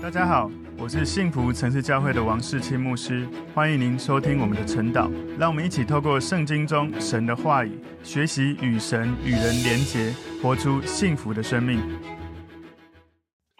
大家好，我是幸福城市教会的王世清牧师，欢迎您收听我们的晨祷。让我们一起透过圣经中神的话语，学习与神与人连结，活出幸福的生命。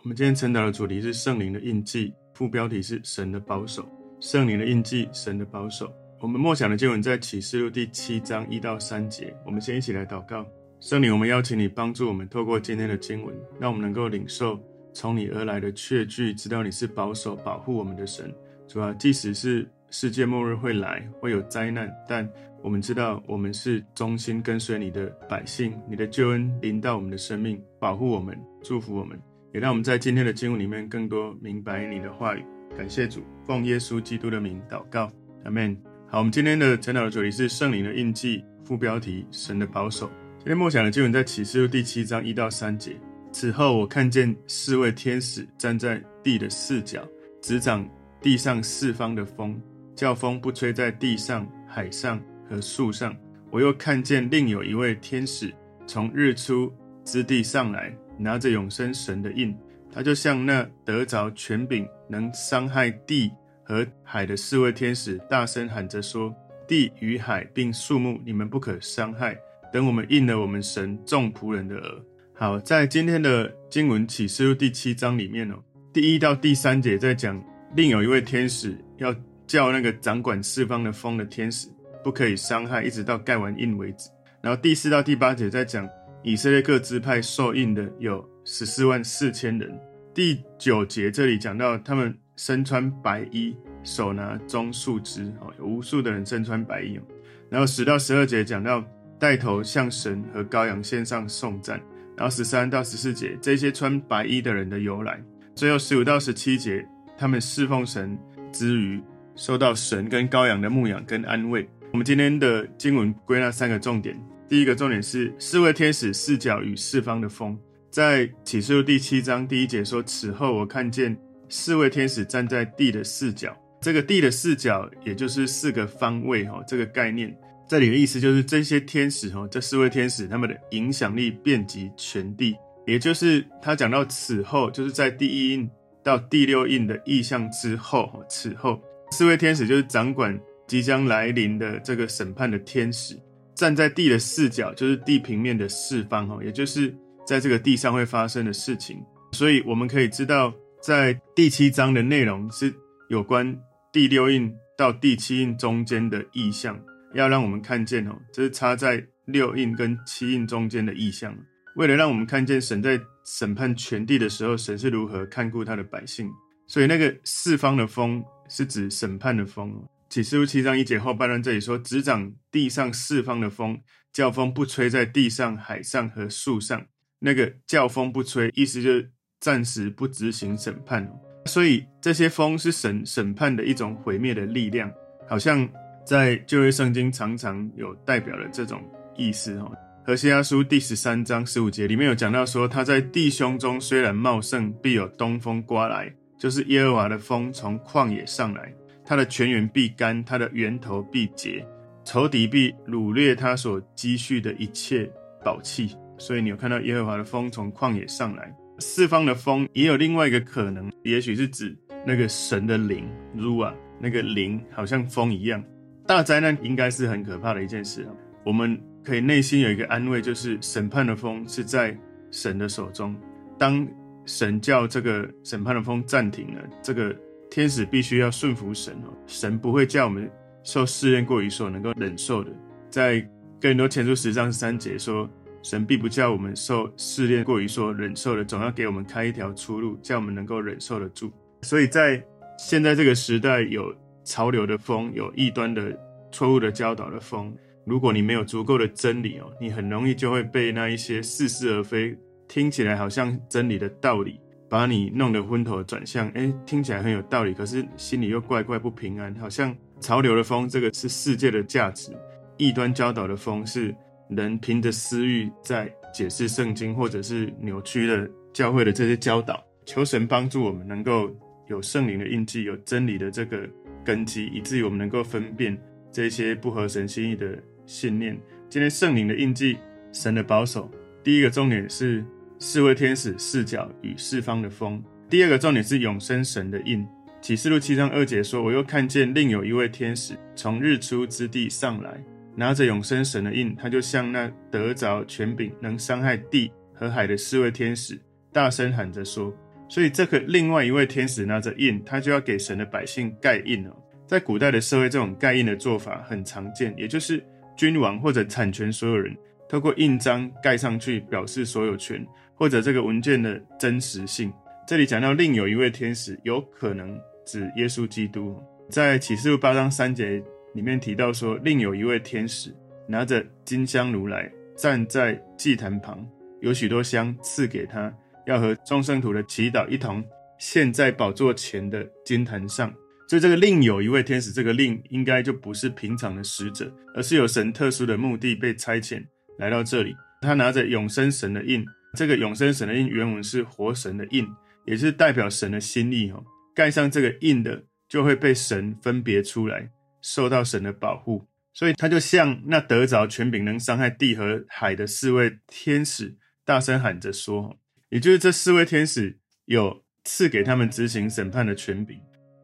我们今天晨祷的主题是圣灵的印记，副标题是神的保守。圣灵的印记，神的保守。我们默想的经文在启示录第七章一到三节。我们先一起来祷告。圣灵，我们邀请你帮助我们，透过今天的经文，让我们能够领受。从你而来的确据，知道你是保守保护我们的神。主啊，即使是世界末日会来，会有灾难，但我们知道我们是忠心跟随你的百姓。你的救恩临到我们的生命，保护我们，祝福我们，也让我们在今天的经文里面更多明白你的话语。感谢主，奉耶稣基督的名祷告，阿门。好，我们今天的晨祷的主题是圣灵的印记，副标题神的保守。今天默想的经文在启示录第七章一到三节。此后，我看见四位天使站在地的四角，执掌地上四方的风，叫风不吹在地上、海上和树上。我又看见另有一位天使从日出之地上来，拿着永生神的印。他就像那得着权柄能伤害地和海的四位天使，大声喊着说：“地与海并树木，你们不可伤害，等我们印了我们神众仆人的额。”好，在今天的经文启示录第七章里面哦，第一到第三节在讲，另有一位天使要叫那个掌管四方的风的天使不可以伤害，一直到盖完印为止。然后第四到第八节在讲以色列各支派受印的有十四万四千人。第九节这里讲到他们身穿白衣，手拿棕树枝哦，有无数的人身穿白衣哦。然后十到十二节讲到带头向神和羔羊献上颂赞。然后十三到十四节，这些穿白衣的人的由来；最后十五到十七节，他们侍奉神之余，受到神跟羔羊的牧养跟安慰。我们今天的经文归纳三个重点：第一个重点是四位天使四角与四方的风。在启示录第七章第一节说：“此后我看见四位天使站在地的四角。”这个地的四角，也就是四个方位哈，这个概念。这里的意思就是，这些天使哦，这四位天使，他们的影响力遍及全地。也就是他讲到此后，就是在第一印到第六印的意象之后，此后四位天使就是掌管即将来临的这个审判的天使，站在地的四角，就是地平面的四方哦，也就是在这个地上会发生的事情。所以我们可以知道，在第七章的内容是有关第六印到第七印中间的意象。要让我们看见哦，这是插在六印跟七印中间的意象，为了让我们看见神在审判全地的时候，神是如何看顾他的百姓。所以那个四方的风是指审判的风。启示录七章一节后半段这里说，执掌地上四方的风，叫风不吹在地上、海上和树上。那个叫风不吹，意思就是暂时不执行审判。所以这些风是神审判的一种毁灭的力量，好像。在旧约圣经常常有代表的这种意思哦。何西阿书第十三章十五节里面有讲到说，他在弟兄中虽然茂盛，必有东风刮来，就是耶和华的风从旷野上来，他的泉源必干，他的源头必竭，仇敌必掳掠他所积蓄的一切宝器。所以你有看到耶和华的风从旷野上来，四方的风也有另外一个可能，也许是指那个神的灵，如啊，那个灵好像风一样。大灾难应该是很可怕的一件事！我们可以内心有一个安慰，就是审判的风是在神的手中。当神叫这个审判的风暂停了，这个天使必须要顺服神哦。神不会叫我们受试炼过于所能够忍受的。在哥林多前书十章三节说，神必不叫我们受试炼过于所忍受的，总要给我们开一条出路，叫我们能够忍受得住。所以在现在这个时代有。潮流的风，有异端的错误的教导的风。如果你没有足够的真理哦，你很容易就会被那一些似是而非、听起来好像真理的道理，把你弄得昏头转向。诶，听起来很有道理，可是心里又怪怪不平安。好像潮流的风，这个是世界的价值；异端教导的风，是人凭着私欲在解释圣经，或者是扭曲了教会的这些教导。求神帮助我们，能够有圣灵的印记，有真理的这个。根基，以至于我们能够分辨这些不合神心意的信念。今天圣灵的印记，神的保守。第一个重点是四位天使视角与四方的风。第二个重点是永生神的印。启示录七章二节说：“我又看见另有一位天使从日出之地上来，拿着永生神的印，他就像那得着权柄能伤害地和海的四位天使，大声喊着说。所以这个另外一位天使拿着印，他就要给神的百姓盖印了。在古代的社会，这种盖印的做法很常见，也就是君王或者产权所有人透过印章盖上去，表示所有权或者这个文件的真实性。这里讲到另有一位天使，有可能指耶稣基督。在启示录八章三节里面提到说，另有一位天使拿着金香炉来，站在祭坛旁，有许多香赐给他，要和众圣徒的祈祷一同献在宝座前的金坛上。所以这个另有一位天使，这个另应该就不是平常的使者，而是有神特殊的目的被差遣来到这里。他拿着永生神的印，这个永生神的印原文是活神的印，也是代表神的心意哦。盖上这个印的，就会被神分别出来，受到神的保护。所以他就像那得着权柄能伤害地和海的四位天使，大声喊着说，也就是这四位天使有赐给他们执行审判的权柄。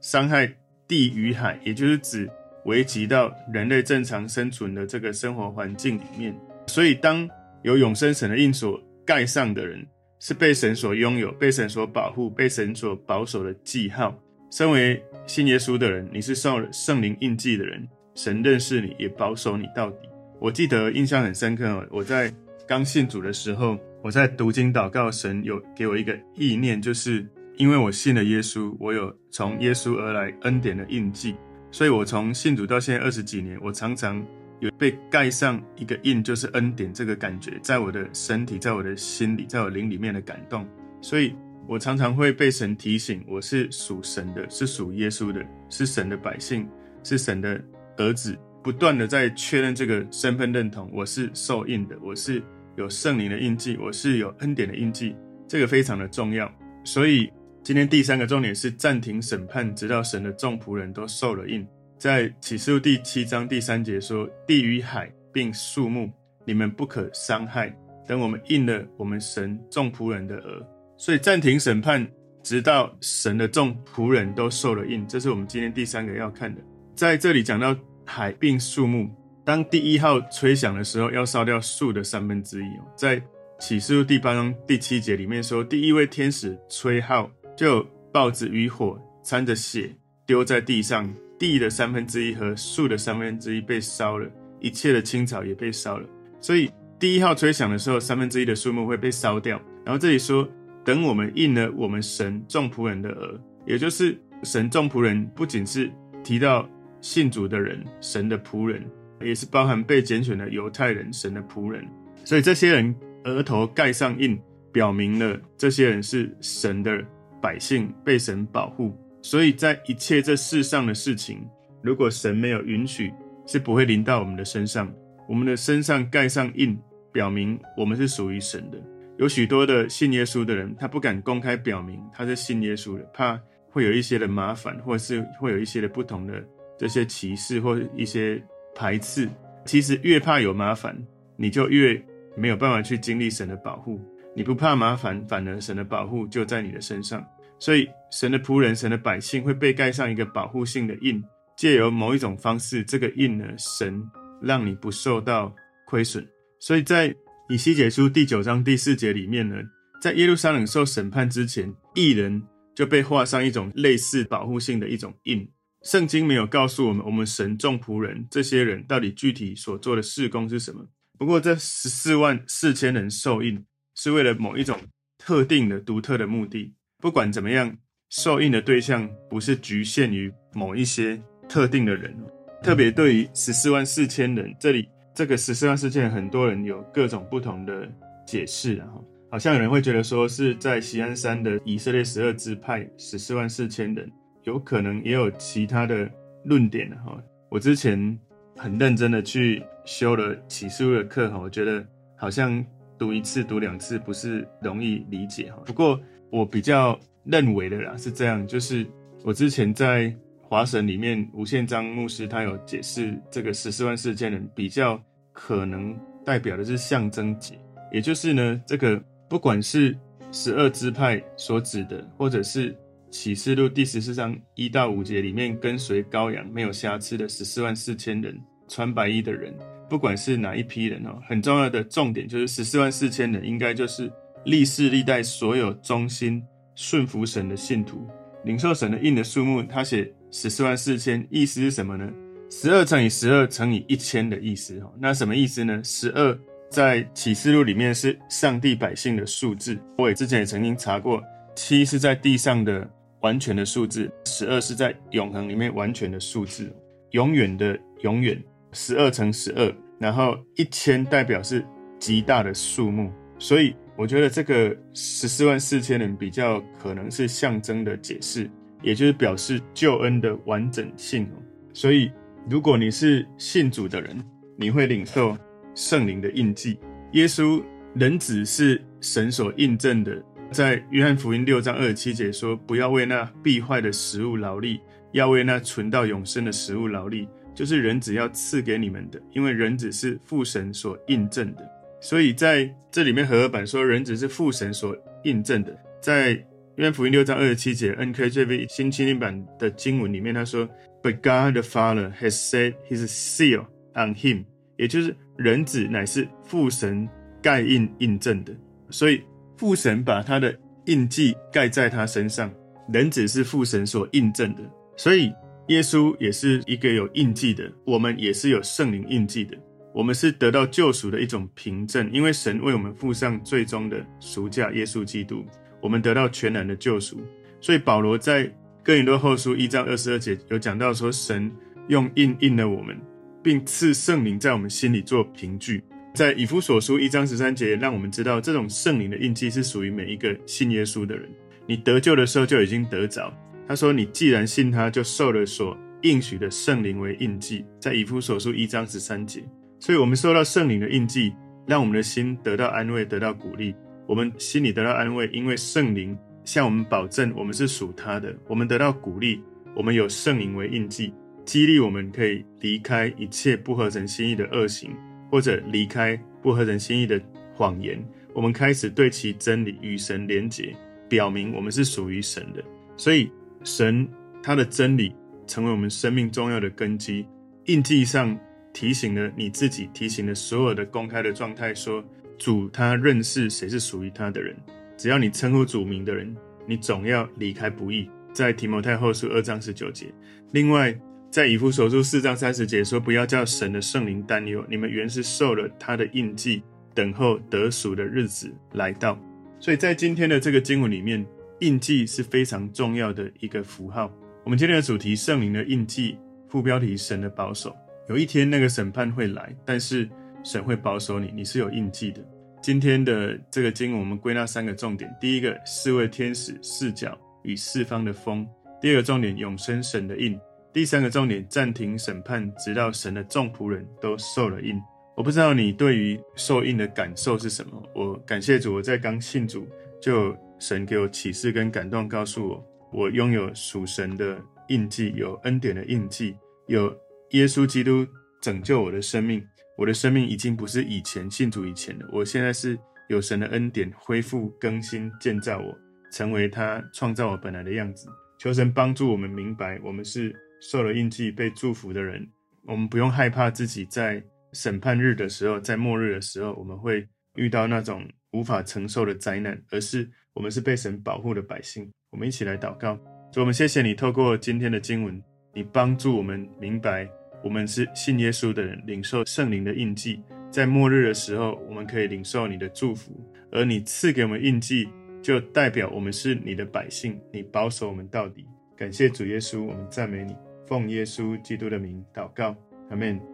伤害地与海，也就是指危及到人类正常生存的这个生活环境里面。所以，当有永生神的印所盖上的人，是被神所拥有、被神所保护、被神所保守的记号。身为信耶稣的人，你是受了圣灵印记的人，神认识你，也保守你到底。我记得印象很深刻，我在刚信主的时候，我在读经祷告，神有给我一个意念，就是。因为我信了耶稣，我有从耶稣而来恩典的印记，所以我从信主到现在二十几年，我常常有被盖上一个印，就是恩典这个感觉，在我的身体，在我的心里，在我灵里面的感动。所以我常常会被神提醒，我是属神的，是属耶稣的，是神的百姓，是神的儿子，不断的在确认这个身份认同。我是受印的，我是有圣灵的印记，我是有恩典的印记，这个非常的重要。所以。今天第三个重点是暂停审判，直到神的众仆人都受了印。在启示录第七章第三节说：“地与海并树木，你们不可伤害。等我们印了我们神众仆人的额。”所以暂停审判，直到神的众仆人都受了印。这是我们今天第三个要看的。在这里讲到海并树木，当第一号吹响的时候，要烧掉树的三分之一。在启示录第八章第七节里面说：“第一位天使吹号。”就报纸与火掺着血丢在地上，地的三分之一和树的三分之一被烧了，一切的青草也被烧了。所以第一号吹响的时候，三分之一的树木会被烧掉。然后这里说，等我们印了我们神众仆人的额，也就是神众仆人，不仅是提到信主的人，神的仆人，也是包含被拣选的犹太人，神的仆人。所以这些人额头盖上印，表明了这些人是神的。百姓被神保护，所以在一切这世上的事情，如果神没有允许，是不会临到我们的身上。我们的身上盖上印，表明我们是属于神的。有许多的信耶稣的人，他不敢公开表明他是信耶稣的，怕会有一些的麻烦，或是会有一些的不同的这些歧视或一些排斥。其实越怕有麻烦，你就越没有办法去经历神的保护。你不怕麻烦，反而神的保护就在你的身上。所以，神的仆人、神的百姓会被盖上一个保护性的印，借由某一种方式，这个印呢，神让你不受到亏损。所以在以西结书第九章第四节里面呢，在耶路撒冷受审判之前，义人就被画上一种类似保护性的一种印。圣经没有告诉我们，我们神众仆人这些人到底具体所做的事工是什么。不过，这十四万四千人受印，是为了某一种特定的、独特的目的。不管怎么样，受印的对象不是局限于某一些特定的人。特别对于十四万四千人，这里这个十四万四千人，很多人有各种不同的解释。啊，好像有人会觉得说是在锡安山的以色列十二支派十四万四千人，有可能也有其他的论点。哈，我之前很认真的去修了启示录的课，哈，我觉得好像读一次、读两次不是容易理解。哈，不过。我比较认为的啦是这样，就是我之前在华神里面，吴宪章牧师他有解释这个十四万四千人比较可能代表的是象征节，也就是呢，这个不管是十二支派所指的，或者是启示录第十四章一到五节里面跟随羔羊没有瑕疵的十四万四千人，穿白衣的人，不管是哪一批人哦，很重要的重点就是十四万四千人，应该就是历世历代所有忠心顺服神的信徒，领受神的印的数目，他写十四万四千，意思是什么呢？十二乘以十二乘以一千的意思哦，那什么意思呢？十二在启示录里面是上帝百姓的数字，我也之前也曾经查过，七是在地上的完全的数字，十二是在永恒里面完全的数字，永远的永远。十二乘十二，然后一千代表是极大的数目，所以我觉得这个十四万四千人比较可能是象征的解释，也就是表示救恩的完整性。所以如果你是信主的人，你会领受圣灵的印记。耶稣人子是神所印证的，在约翰福音六章二十七节说：“不要为那必坏的食物劳力，要为那存到永生的食物劳力。”就是人子要赐给你们的，因为人子是父神所印证的，所以在这里面和合版说人子是父神所印证的。在约翰福音六章二十七节 NKJV 新青年版的经文里面，他说：“But God the Father has set His seal on him。”也就是人子乃是父神盖印印证的，所以父神把他的印记盖在他身上，人子是父神所印证的，所以。耶稣也是一个有印记的，我们也是有圣灵印记的。我们是得到救赎的一种凭证，因为神为我们付上最终的赎价，耶稣基督，我们得到全然的救赎。所以保罗在哥林多后书一章二十二节有讲到说，神用印印了我们，并赐圣灵在我们心里做凭据。在以弗所书一章十三节，让我们知道这种圣灵的印记是属于每一个信耶稣的人。你得救的时候就已经得着。他说：“你既然信他，就受了所应许的圣灵为印记，在以弗所书一章十三节。所以，我们受到圣灵的印记，让我们的心得到安慰，得到鼓励。我们心里得到安慰，因为圣灵向我们保证，我们是属他的。我们得到鼓励，我们有圣灵为印记，激励我们可以离开一切不合神心意的恶行，或者离开不合神心意的谎言。我们开始对其真理与神连结，表明我们是属于神的。所以。”神他的真理成为我们生命重要的根基，印记上提醒了你自己，提醒了所有的公开的状态，说主他认识谁是属于他的人。只要你称呼主名的人，你总要离开不易。在提摩太后书二章十九节，另外在以弗所书四章三十节说，不要叫神的圣灵担忧，你们原是受了他的印记，等候得赎的日子来到。所以在今天的这个经文里面。印记是非常重要的一个符号。我们今天的主题：圣灵的印记，副标题：神的保守。有一天那个审判会来，但是神会保守你，你是有印记的。今天的这个经，我们归纳三个重点：第一个，四位天使视角与四方的风；第二个重点，永生神的印；第三个重点，暂停审判，直到神的众仆人都受了印。我不知道你对于受印的感受是什么？我感谢主，我在刚信主就。神给我启示跟感动，告诉我，我拥有属神的印记，有恩典的印记，有耶稣基督拯救我的生命。我的生命已经不是以前信主以前的，我现在是有神的恩典恢复更新建造我，成为他创造我本来的样子。求神帮助我们明白，我们是受了印记被祝福的人。我们不用害怕自己在审判日的时候，在末日的时候，我们会遇到那种无法承受的灾难，而是。我们是被神保护的百姓，我们一起来祷告。主，我们谢谢你，透过今天的经文，你帮助我们明白，我们是信耶稣的人，领受圣灵的印记，在末日的时候，我们可以领受你的祝福。而你赐给我们印记，就代表我们是你的百姓，你保守我们到底。感谢主耶稣，我们赞美你，奉耶稣基督的名祷告，阿门。